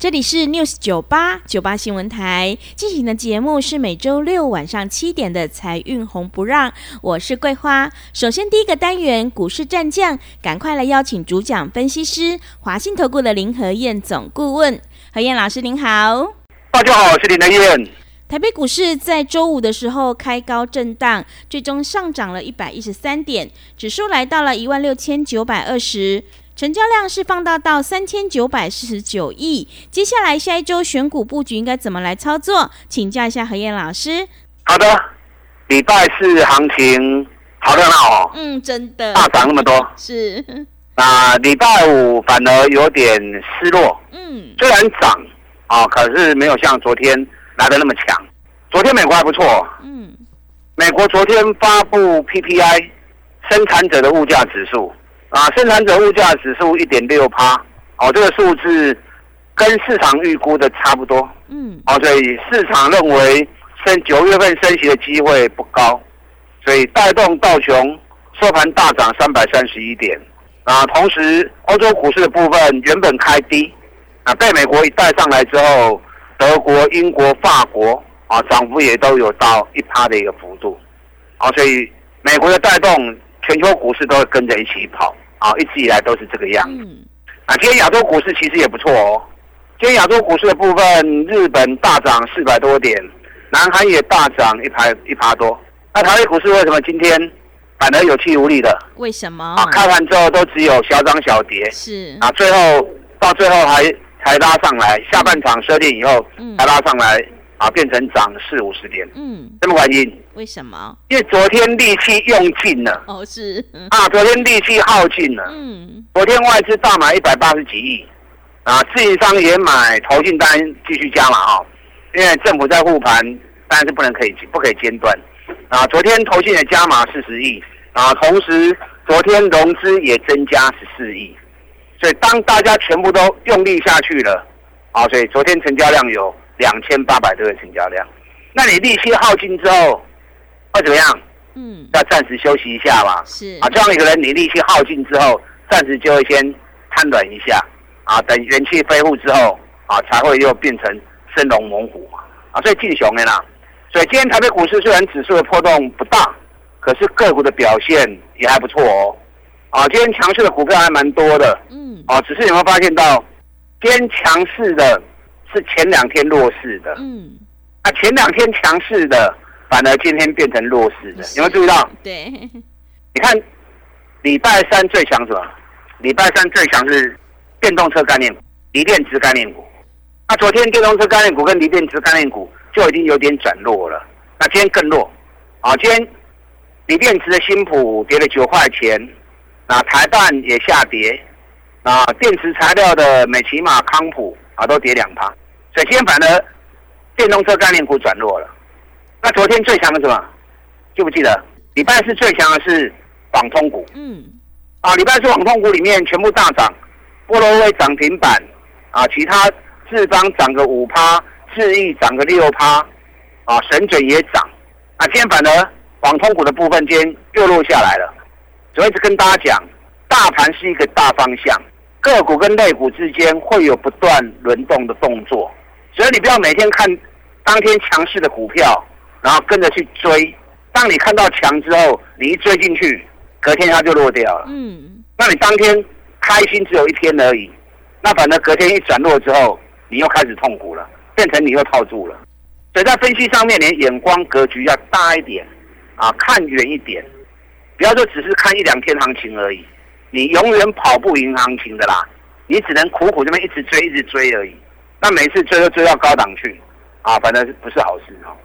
这里是 News 九八九八新闻台进行的节目是每周六晚上七点的财运红不让，我是桂花。首先第一个单元股市战将，赶快来邀请主讲分析师华信投顾的林和燕总顾问何燕老师，您好。大家好，我是林和燕。台北股市在周五的时候开高震荡，最终上涨了一百一十三点，指数来到了一万六千九百二十。成交量是放大到三千九百四十九亿。接下来下一周选股布局应该怎么来操作？请教一下何燕老师。好的，礼拜四行情好热闹哦。嗯，真的大涨那么多。是。啊，礼拜五反而有点失落。嗯。虽然涨啊，可是没有像昨天来的那么强。昨天美国还不错。嗯。美国昨天发布 PPI 生产者的物价指数。啊，生产者物价指数一点六趴，哦，这个数字跟市场预估的差不多，嗯，哦，所以市场认为升九月份升息的机会不高，所以带动道琼收盘大涨三百三十一点，啊，同时欧洲股市的部分原本开低，啊，被美国一带上来之后，德国、英国、法国啊，涨幅也都有到一趴的一个幅度，啊，所以美国的带动。全球股市都会跟着一起跑啊，一直以来都是这个样子。啊，今天亚洲股市其实也不错哦。今天亚洲股市的部分，日本大涨四百多点，南韩也大涨一排一趴多。那台湾股市为什么今天反而有气无力的？为什么？啊，开盘之后都只有小涨小跌。是啊，最后到最后还才拉上来，下半场十点以后才拉上来。啊，变成涨四五十点，嗯，什么原因？为什么？因为昨天力气用尽了，哦，是。啊，昨天力气耗尽了，嗯，昨天外资大买一百八十几亿，啊，自营商也买，投信单继续加嘛，啊，因为政府在护盘，当然是不能可以不可以间断，啊，昨天投信也加码四十亿，啊，同时昨天融资也增加十四亿，所以当大家全部都用力下去了，啊，所以昨天成交量有。两千八百多个成交量，那你利息耗尽之后会怎么样？嗯，要暂时休息一下嘛。是啊，这样一个人，你力气耗尽之后，暂时就会先瘫软一下啊，等元气恢复之后啊，才会又变成生龙猛虎嘛。啊，所以进熊的啦。所以今天台北股市虽然指数的波动不大，可是个股的表现也还不错哦。啊，今天强势的股票还蛮多的。嗯。啊，只是有没有发现到，今天强势的。是前两天弱势的，嗯，啊，前两天强势的，反而今天变成弱势的，有没有注意到？对，你看，礼拜三最强什么？礼拜三最强是电动车概念股、锂电池概念股。那昨天电动车概念股跟锂电池概念股就已经有点转弱了，那今天更弱。啊，今天锂电池的新普跌了九块钱，啊，台半也下跌，啊，电池材料的美骑马、康普啊都跌两趴。所以今天反而电动车概念股转弱了。那昨天最强的什么？记不记得？礼拜四最强的是网通股。嗯。啊，礼拜四网通股里面全部大涨，波罗威涨停板，啊，其他智邦涨个五趴，智易涨个六趴，啊，神准也涨。啊，今天反而网通股的部分今天又落下来了。所以一直跟大家讲，大盘是一个大方向，个股跟类股之间会有不断轮动的动作。所以你不要每天看当天强势的股票，然后跟着去追。当你看到强之后，你一追进去，隔天它就落掉了。嗯。那你当天开心只有一天而已，那反正隔天一转落之后，你又开始痛苦了，变成你又套住了。所以在分析上面，你眼光格局要大一点啊，看远一点，不要说只是看一两天行情而已，你永远跑不赢行情的啦。你只能苦苦这么一直追，一直追而已。那每次追都追到高档去，啊，反正不是好事哦。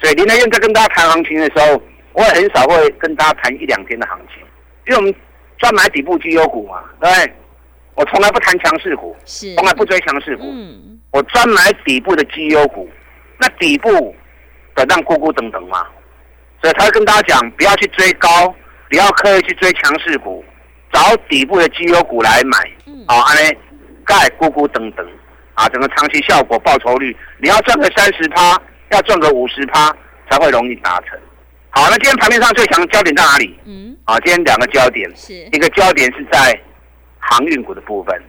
所以林德燕在跟大家谈行情的时候，我也很少会跟大家谈一两天的行情，因为我们专买底部绩优股嘛，对不对？我从来不谈强势股，是，从来不追强势股，嗯，我专买底部的绩优股。那底部的让咕咕等等嘛，所以他会跟大家讲，不要去追高，不要刻意去追强势股，找底部的绩优股来买。嗯好，安尼钙咕咕等等啊，整个长期效果报酬率，你要赚个三十趴，要赚个五十趴才会容易达成。好，那今天盘面上最强的焦点在哪里？嗯，啊，今天两个焦点，是，一个焦点是在航运股的部分，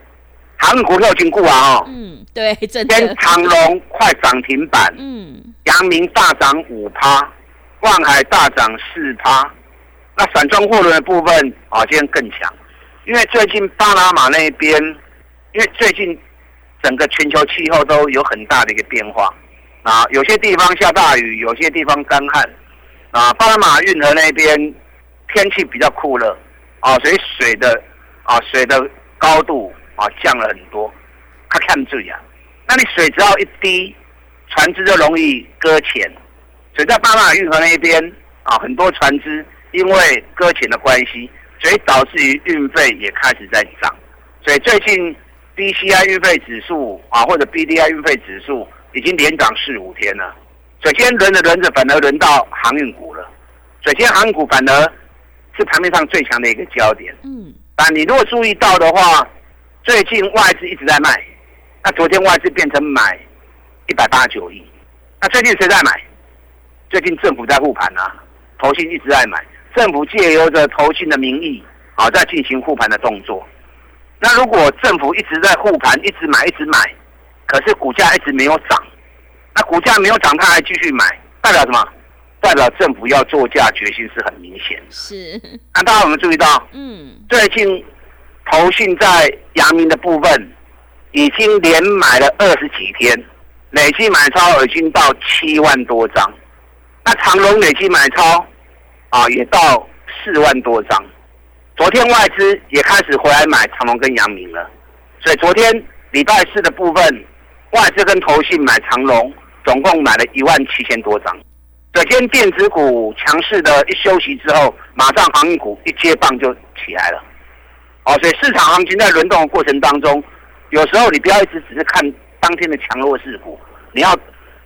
航运股票经过啊哦，嗯，对，真今天的，长隆快涨停板，嗯，阳明大涨五趴，万海大涨四趴。那散装货轮的部分啊，今天更强，因为最近巴拿马那边，因为最近整个全球气候都有很大的一个变化啊，有些地方下大雨，有些地方干旱啊。巴拿马运河那边天气比较酷热啊，所以水的啊水的高度啊降了很多，它看注意啊。那你水只要一低，船只就容易搁浅。所以在巴拿马运河那边啊，很多船只因为搁浅的关系，所以导致于运费也开始在涨。所以最近 BCI 运费指数啊，或者 BDI 运费指数已经连涨四五天了。所以今天轮着轮着，反而轮到航运股了。首先航运股反而是盘面上最强的一个焦点。嗯，但你如果注意到的话，最近外资一直在卖，那昨天外资变成买一百八十九亿，那最近谁在买？最近政府在护盘啊，投信一直在买，政府借由着投信的名义啊，在进行护盘的动作。那如果政府一直在护盘，一直买，一直买，可是股价一直没有涨，那股价没有涨，他还继续买，代表什么？代表政府要做价决心是很明显的。是，那大家有没有注意到？嗯，最近投信在阳明的部分已经连买了二十几天，累计买超已经到七万多张。那长隆累计买超啊也到四万多张。昨天外资也开始回来买长隆跟阳明了，所以昨天礼拜四的部分，外资跟投信买长隆，总共买了一万七千多张。所以今天电子股强势的一休息之后，马上航运股一接棒就起来了。哦，所以市场行情在轮动的过程当中，有时候你不要一直只是看当天的强弱势股，你要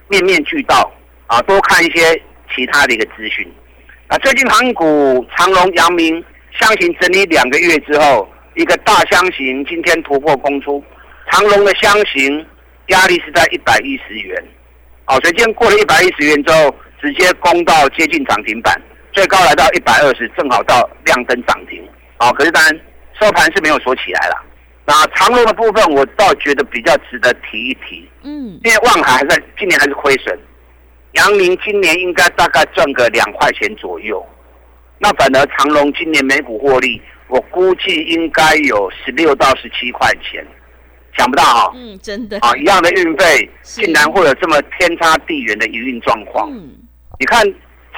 面面俱到啊，多看一些其他的一个资讯。啊，最近航运股长隆、阳明箱型整理两个月之后，一个大箱型今天突破攻出，长隆的箱型压力是在一百一十元。哦，所以今天过了一百一十元之后，直接攻到接近涨停板，最高来到一百二十，正好到亮灯涨停。哦，可是当然收盘是没有锁起来了。那长隆的部分，我倒觉得比较值得提一提，嗯，因为望海还在今年还是亏损，阳明今年应该大概赚个两块钱左右。那反而长隆今年每股获利，我估计应该有十六到十七块钱，想不到哈、嗯，真的，啊，一样的运费，竟然会有这么天差地远的营运状况。嗯，你看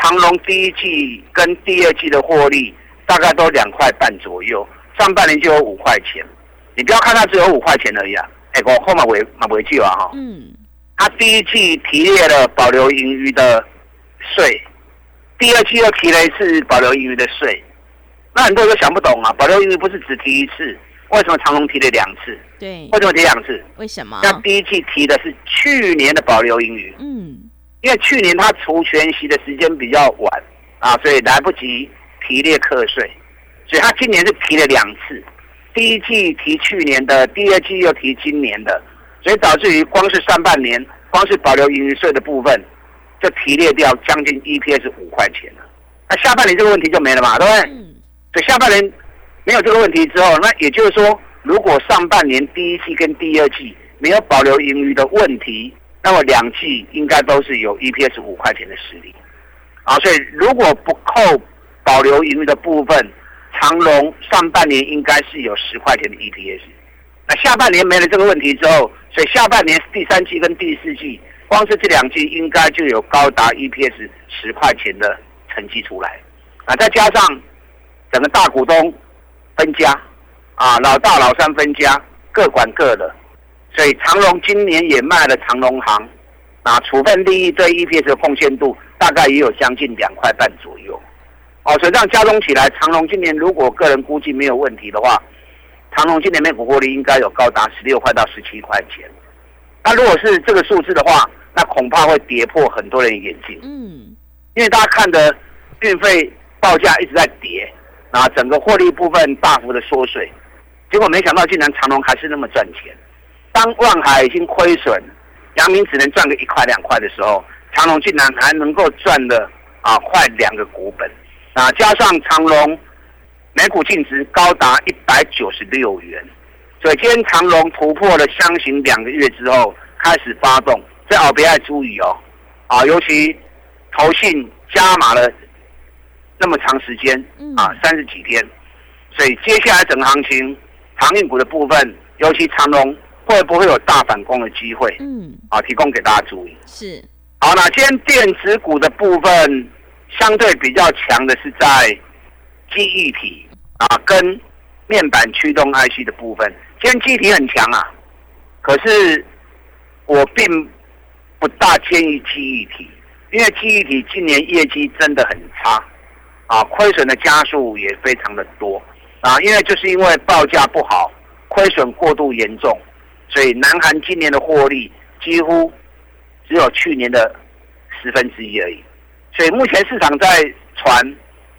长隆第一季跟第二季的获利大概都两块半左右，上半年就有五块钱。你不要看它只有五块钱而已啊，哎，我后面为马维记啊哈，嗯，它第一季提列了保留盈余的税，第二季又提了一次保留盈余的税，那很多人都想不懂啊，保留盈余不是只提一次，为什么长隆提了两次？对，为什么提两次？为什么？那第一季提的是去年的保留盈余，嗯，因为去年他除权息的时间比较晚啊，所以来不及提列课税，所以他今年是提了两次，第一季提去年的，第二季又提今年的，所以导致于光是上半年，光是保留盈余税的部分就提列掉将近 EPS 五块钱了。那下半年这个问题就没了嘛，对不对？嗯，所以下半年没有这个问题之后，那也就是说，如果上半年第一季跟第二季没有保留盈余的问题，那么两季应该都是有 EPS 五块钱的实力啊。所以如果不扣保留盈余的部分，长隆上半年应该是有十块钱的 EPS。那下半年没了这个问题之后，所以下半年第三季跟第四季，光是这两季应该就有高达 EPS 十块钱的成绩出来。啊，再加上整个大股东分家啊，老大老三分家，各管各的，所以长隆今年也卖了长隆行啊，处分利益对 EPS 的贡献度大概也有将近两块半左右。哦，所以这样加总起来，长隆今年如果个人估计没有问题的话，长隆今年每股获利应该有高达十六块到十七块钱。那如果是这个数字的话，那恐怕会跌破很多人眼镜。嗯，因为大家看的运费报价一直在跌，啊，整个获利部分大幅的缩水，结果没想到竟然长隆还是那么赚钱。当万海已经亏损，阳明只能赚个一块两块的时候，长隆竟然还能够赚了啊快两个股本，啊，加上长隆每股净值高达一百九十六元，所以今天长隆突破了箱型两个月之后开始发动，这奥别爱注意哦，啊，尤其投信加码了那么长时间啊，三十几天，所以接下来整个行情航运股的部分，尤其长隆。会不会有大反攻的机会？嗯，啊，提供给大家注意。是，好，那今天电子股的部分相对比较强的是在记忆体啊，跟面板驱动 IC 的部分。今天记忆体很强啊，可是我并不大建议记忆体，因为记忆体今年业绩真的很差啊，亏损的家数也非常的多啊，因为就是因为报价不好，亏损过度严重。所以，南韩今年的获利几乎只有去年的十分之一而已。所以目前市场在传，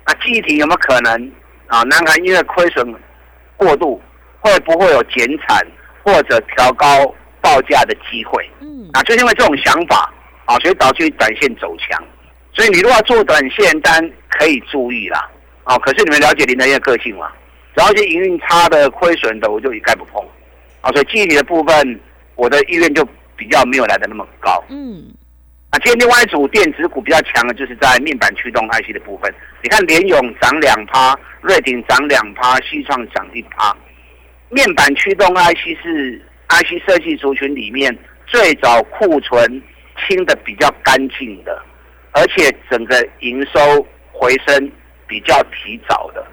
啊，记忆体有没有可能啊？南韩因为亏损过度，会不会有减产或者调高报价的机会？啊，就因为这种想法啊，所以导致短线走强。所以你如果要做短线单，可以注意啦。啊，可是你们了解林德燕的个性吗？只要是营运差的、亏损的，我就一概不碰。啊，所以记忆体的部分，我的意愿就比较没有来的那么高。嗯，啊，今天另外一组电子股比较强的，就是在面板驱动 IC 的部分。你看联勇涨两趴，瑞鼎涨两趴，西创涨一趴。面板驱动 IC 是 IC 设计族群里面最早库存清的比较干净的，而且整个营收回升比较提早的。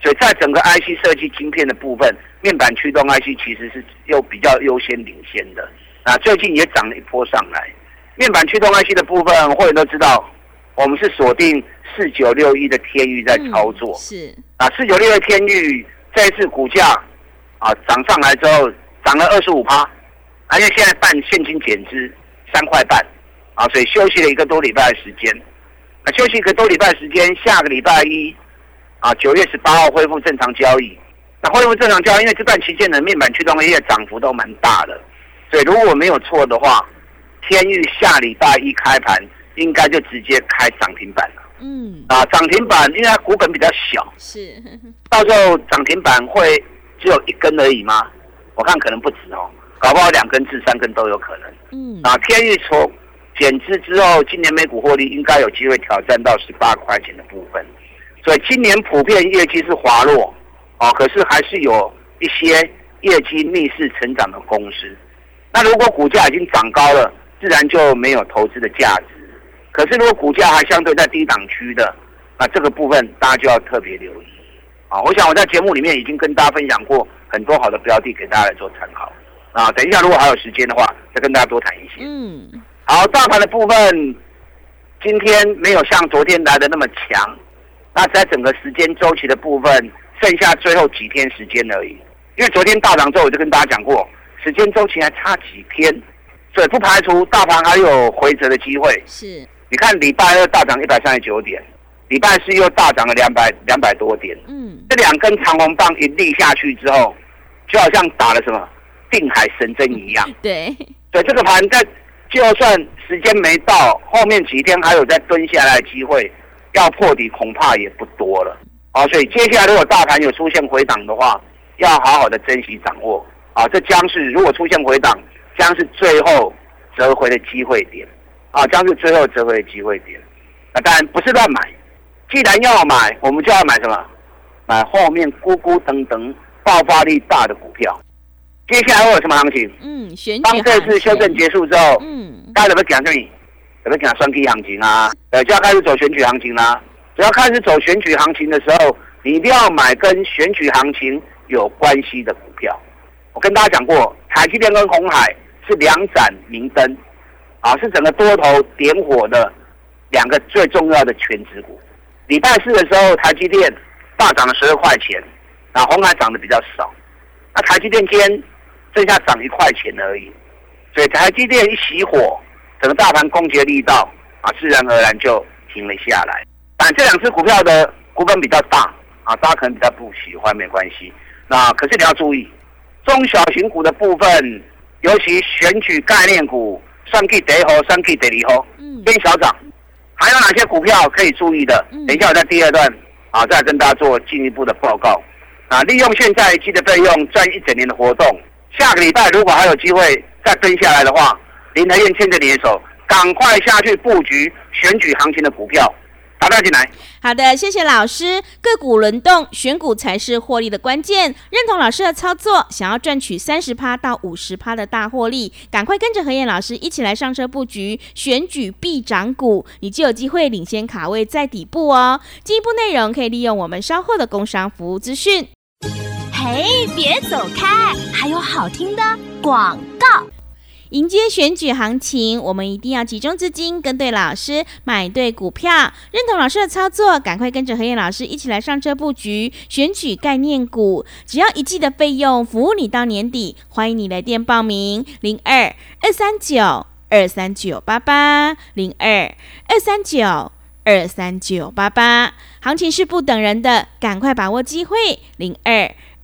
所以在整个 IC 设计晶片的部分，面板驱动 IC 其实是又比较优先领先的啊，最近也涨了一波上来。面板驱动 IC 的部分，会员都知道，我们是锁定四九六一的天域在操作，是啊，四九六一天域这一次股价啊涨上来之后，涨了二十五趴，而且现在办现金减资三块半啊，所以休息了一个多礼拜的时间，那休息一个多礼拜时间，下个礼拜一。啊，九月十八号恢复正常交易。那恢复正常交易，因为这段期间的面板驱动业涨幅都蛮大的，所以如果没有错的话，天域下礼拜一开盘应该就直接开涨停板了。嗯。啊，涨停板，因为它股本比较小，是。到时候涨停板会只有一根而已吗？我看可能不止哦，搞不好两根至三根都有可能。嗯。啊，天域从减资之后，今年每股获利应该有机会挑战到十八块钱的部分。所以今年普遍业绩是滑落，啊，可是还是有一些业绩逆势成长的公司。那如果股价已经涨高了，自然就没有投资的价值。可是如果股价还相对在低档区的，那这个部分大家就要特别留意。啊，我想我在节目里面已经跟大家分享过很多好的标的，给大家来做参考。啊，等一下如果还有时间的话，再跟大家多谈一些。嗯，好，大盘的部分今天没有像昨天来的那么强。那在整个时间周期的部分，剩下最后几天时间而已。因为昨天大涨之后，我就跟大家讲过，时间周期还差几天，所以不排除大盘还有回折的机会。是，你看礼拜二大涨一百三十九点，礼拜四又大涨了两百两百多点。嗯，这两根长红棒一立下去之后，就好像打了什么定海神针一样。对，所以这个盘在就算时间没到，后面几天还有再蹲下来的机会。要破底恐怕也不多了啊，所以接下来如果大盘有出现回档的话，要好好的珍惜掌握啊，这将是如果出现回档，将是最后折回的机会点啊，将是最后折回的机会点。那当然不是乱买，既然要买，我们就要买什么？买后面咕咕等等爆发力大的股票。接下来会有什么行情？嗯，选当这次修正结束之后，嗯，大家怎么讲这里？怎么讲双 K 行情啊？呃，就要开始走选举行情啦。只要开始走选举行情的时候，你一定要买跟选举行情有关系的股票。我跟大家讲过，台积电跟红海是两盏明灯，啊，是整个多头点火的两个最重要的全职股。礼拜四的时候，台积电大涨了十二块钱，啊，红海涨得比较少，那台积电今天剩下涨一块钱而已，所以台积电一熄火，整个大盘攻击力道啊，自然而然就停了下来。但这两只股票的股本比较大啊，大家可能比较不喜欢，没关系。那可是你要注意，中小型股的部分，尤其选举概念股，上 K 第一号，上 K 第二号，嗯偏小涨。还有哪些股票可以注意的？嗯等一下我在第二段啊，再跟大家做进一步的报告。啊，利用现在积的费用赚一整年的活动，下个礼拜如果还有机会再跟下来的话，林台燕牵着你的手，赶快下去布局选举行情的股票，打电进来。好的，谢谢老师。个股轮动，选股才是获利的关键。认同老师的操作，想要赚取三十趴到五十趴的大获利，赶快跟着何燕老师一起来上车布局选举必涨股，你就有机会领先卡位在底部哦。进一步内容可以利用我们稍后的工商服务资讯。哎，别走开，还有好听的广告。迎接选举行情，我们一定要集中资金，跟对老师，买对股票，认同老师的操作，赶快跟着何燕老师一起来上车布局选举概念股，只要一季的费用，服务你到年底。欢迎你来电报名：零二二三九二三九八八零二二三九二三九八八。行情是不等人的，赶快把握机会：零二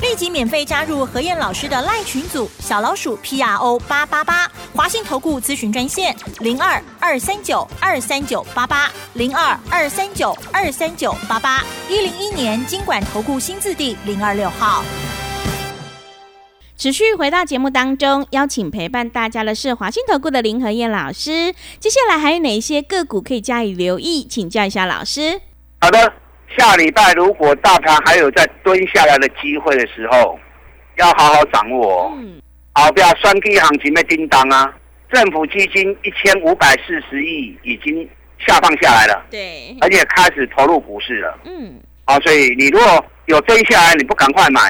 立即免费加入何燕老师的赖群组，小老鼠 P R O 八八八，华信投顾咨询专线零二二三九二三九八八零二二三九二三九八八，一零一年经管投顾新字第零二六号。持续回到节目当中，邀请陪伴大家的是华信投顾的林和燕老师。接下来还有哪一些个股可以加以留意？请教一下老师。好的，下礼拜如果大盘还有再蹲下来的机会的时候，要好好掌握哦。嗯，好，不要双 K 行情的叮当啊！政府基金一千五百四十亿已经下放下来了，对，而且开始投入股市了。嗯，好，所以你如果有蹲下来，你不赶快买，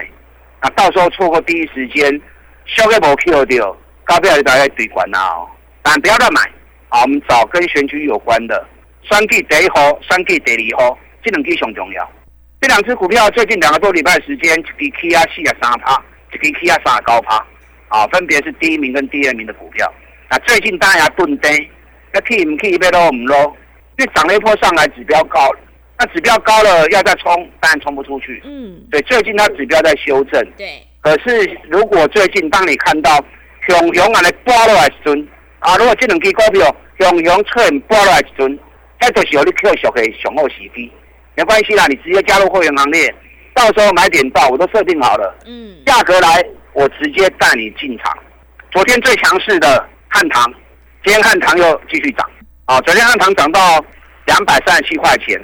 啊，到时候错过第一时间，消给无 Q 掉，高票就大概对管啦哦。但不要乱买，啊，我们找跟选举有关的，三 K 第一号、三 K 第二号，这两支上重要。这两只股票最近两个多礼拜时间，一支 K 啊四啊三趴，一支 K 啊三啊高趴，啊，分别是第一名跟第二名的股票。那最近当然要蹲低，那 K 唔 K 要落唔落？因为涨了一波上来，指标高了，那指标高了要再冲，当然冲不出去。嗯，对最近它指标在修正。对，可是如果最近当你看到熊熊啊来拨落来时阵，啊，如果这两支股票熊熊出现拨落来时阵，那就是有你扣熟的上好时机。没关系啦，你直接加入会员行列，到时候买点到我都设定好了，嗯，价格来我直接带你进场。昨天最强势的汉唐，今天汉唐又继续涨，啊，昨天汉唐涨到两百三十七块钱，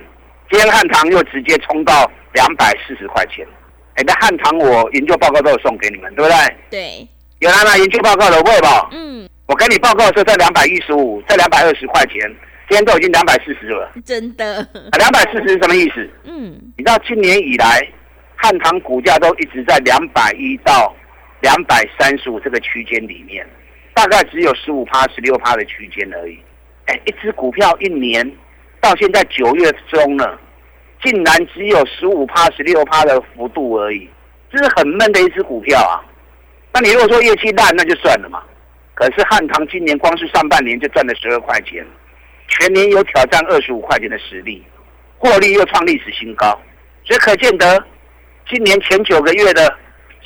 今天汉唐又直接冲到两百四十块钱。哎，那汉唐我研究报告都有送给你们，对不对？对，有拿拿研究报告的会吧？嗯，我给你报告的时候在两百一十五，在两百二十块钱，今天都已经两百四十了。真的，啊，两百四十是什么意思？嗯，你知道今年以来，汉唐股价都一直在两百一到两百三十五这个区间里面，大概只有十五趴、十六趴的区间而已。哎，一只股票一年到现在九月中了，竟然只有十五趴、十六趴的幅度而已，这是很闷的一只股票啊。那你如果说业绩烂，那就算了嘛。可是汉唐今年光是上半年就赚了十二块钱，全年有挑战二十五块钱的实力，获利又创历史新高，所以可见得今年前九个月的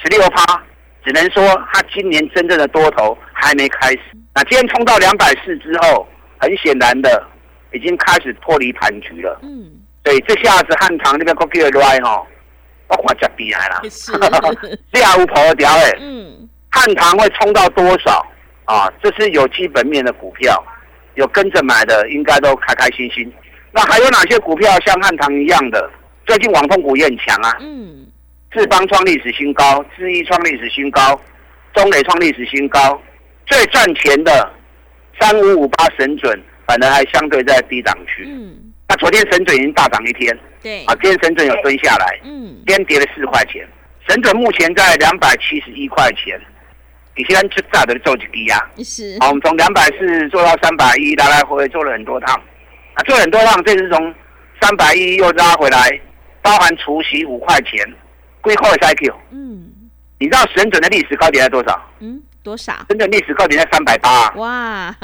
十六趴，只能说它今年真正的多头还没开始。那今天冲到两百四之后，很显然的已经开始脱离盘局了。嗯，所以这下子汉唐那边国叫来吼，我看脚低来了，是这样有跑掉哎。嗯，汉唐会冲到多少啊？这是有基本面的股票，有跟着买的，应该都开开心心。那还有哪些股票像汉唐一样的？最近网通股也很强啊，嗯，智邦创历史新高，智毅创历史新高，中磊创历史新高。最赚钱的三五五八神准反而还相对在低档区。嗯，那昨天神准已经大涨一天，对啊，，今天神准有蹲下来，嗯，今天跌了四块钱。神准目前在两百七十一块钱，你现在就炸的做几低啊？是，好，我们从两百四做到三百一，来来回回做了很多趟，啊，做了很多趟，这次从三百一又拉回来，包含除息五块钱，归后 cycle。嗯你知道神准的历史高点在多少？嗯，多少？神准历史高点在三百八。哇，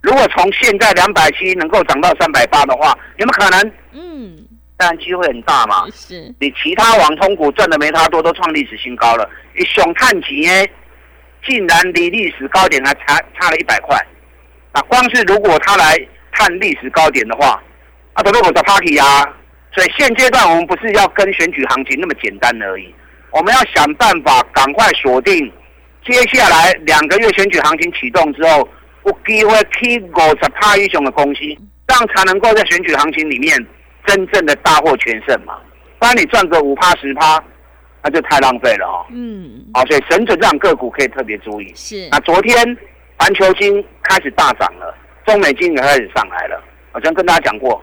如果从现在两百七能够涨到三百八的话，有没有可能？嗯，当然机会很大嘛。是，你其他网通股赚的没他多，都创历史新高了。你熊探级呢，竟然离历史高点还差差了一百块。啊光是如果他来探历史高点的话，啊，都如果找 party 啊。所以现阶段我们不是要跟选举行情那么简单而已，我们要想办法赶快锁定接下来两个月选举行情启动之后，有机会去五十趴以上的公司，这样才能够在选举行情里面真正的大获全胜嘛。不然你赚个五趴十趴，那就太浪费了哦。嗯，好，所以神准这样个股可以特别注意。是那，昨天环球金开始大涨了，中美金也开始上来了。好像跟大家讲过，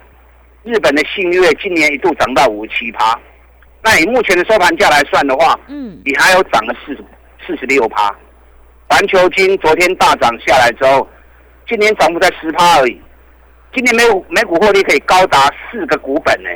日本的信越今年一度涨到五十七趴，那以目前的收盘价来算的话，嗯，你还有涨了四十四十六趴。环球金昨天大涨下来之后，今年涨幅在十趴而已。今年每股每股获利可以高达四个股本呢、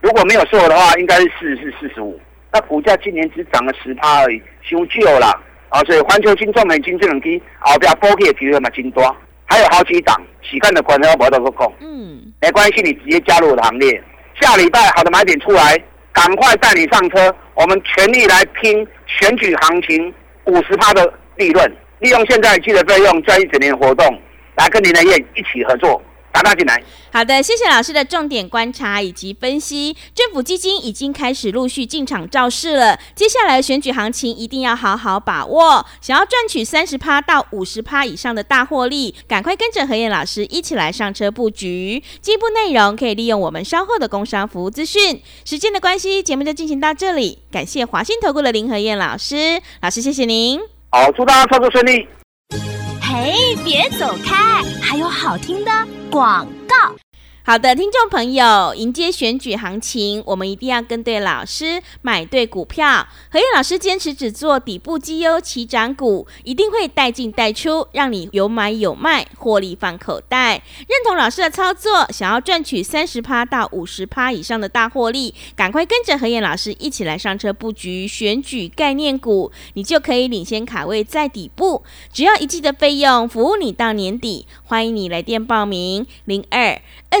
如果没有错的话，应该是四十四、四十五。那股价今年只涨了十趴而已，修旧了。啊，所以环球金、中美金这两支后边波起的机会嘛真多，还有好几档，时间的关系我无得个讲。嗯，没关系，你直接加入我的行列。下礼拜好的买点出来，赶快带你上车，我们全力来拼选举行情五十趴的利润，利用现在记的费用赚一整年活动，来跟林德燕一起合作，打打进来。好的，谢谢老师的重点观察以及分析。政府基金已经开始陆续进场造势了，接下来选举行情一定要好好把握。想要赚取三十趴到五十趴以上的大获利，赶快跟着何燕老师一起来上车布局。进一步内容可以利用我们稍后的工商服务资讯。时间的关系，节目就进行到这里。感谢华信投顾的林何燕老师，老师谢谢您。好，祝大家操作顺利。哎，别走开，还有好听的广告。好的，听众朋友，迎接选举行情，我们一定要跟对老师，买对股票。何燕老师坚持只做底部绩优起涨股，一定会带进带出，让你有买有卖，获利放口袋。认同老师的操作，想要赚取三十趴到五十趴以上的大获利，赶快跟着何燕老师一起来上车布局选举概念股，你就可以领先卡位在底部。只要一季的费用，服务你到年底。欢迎你来电报名：零二二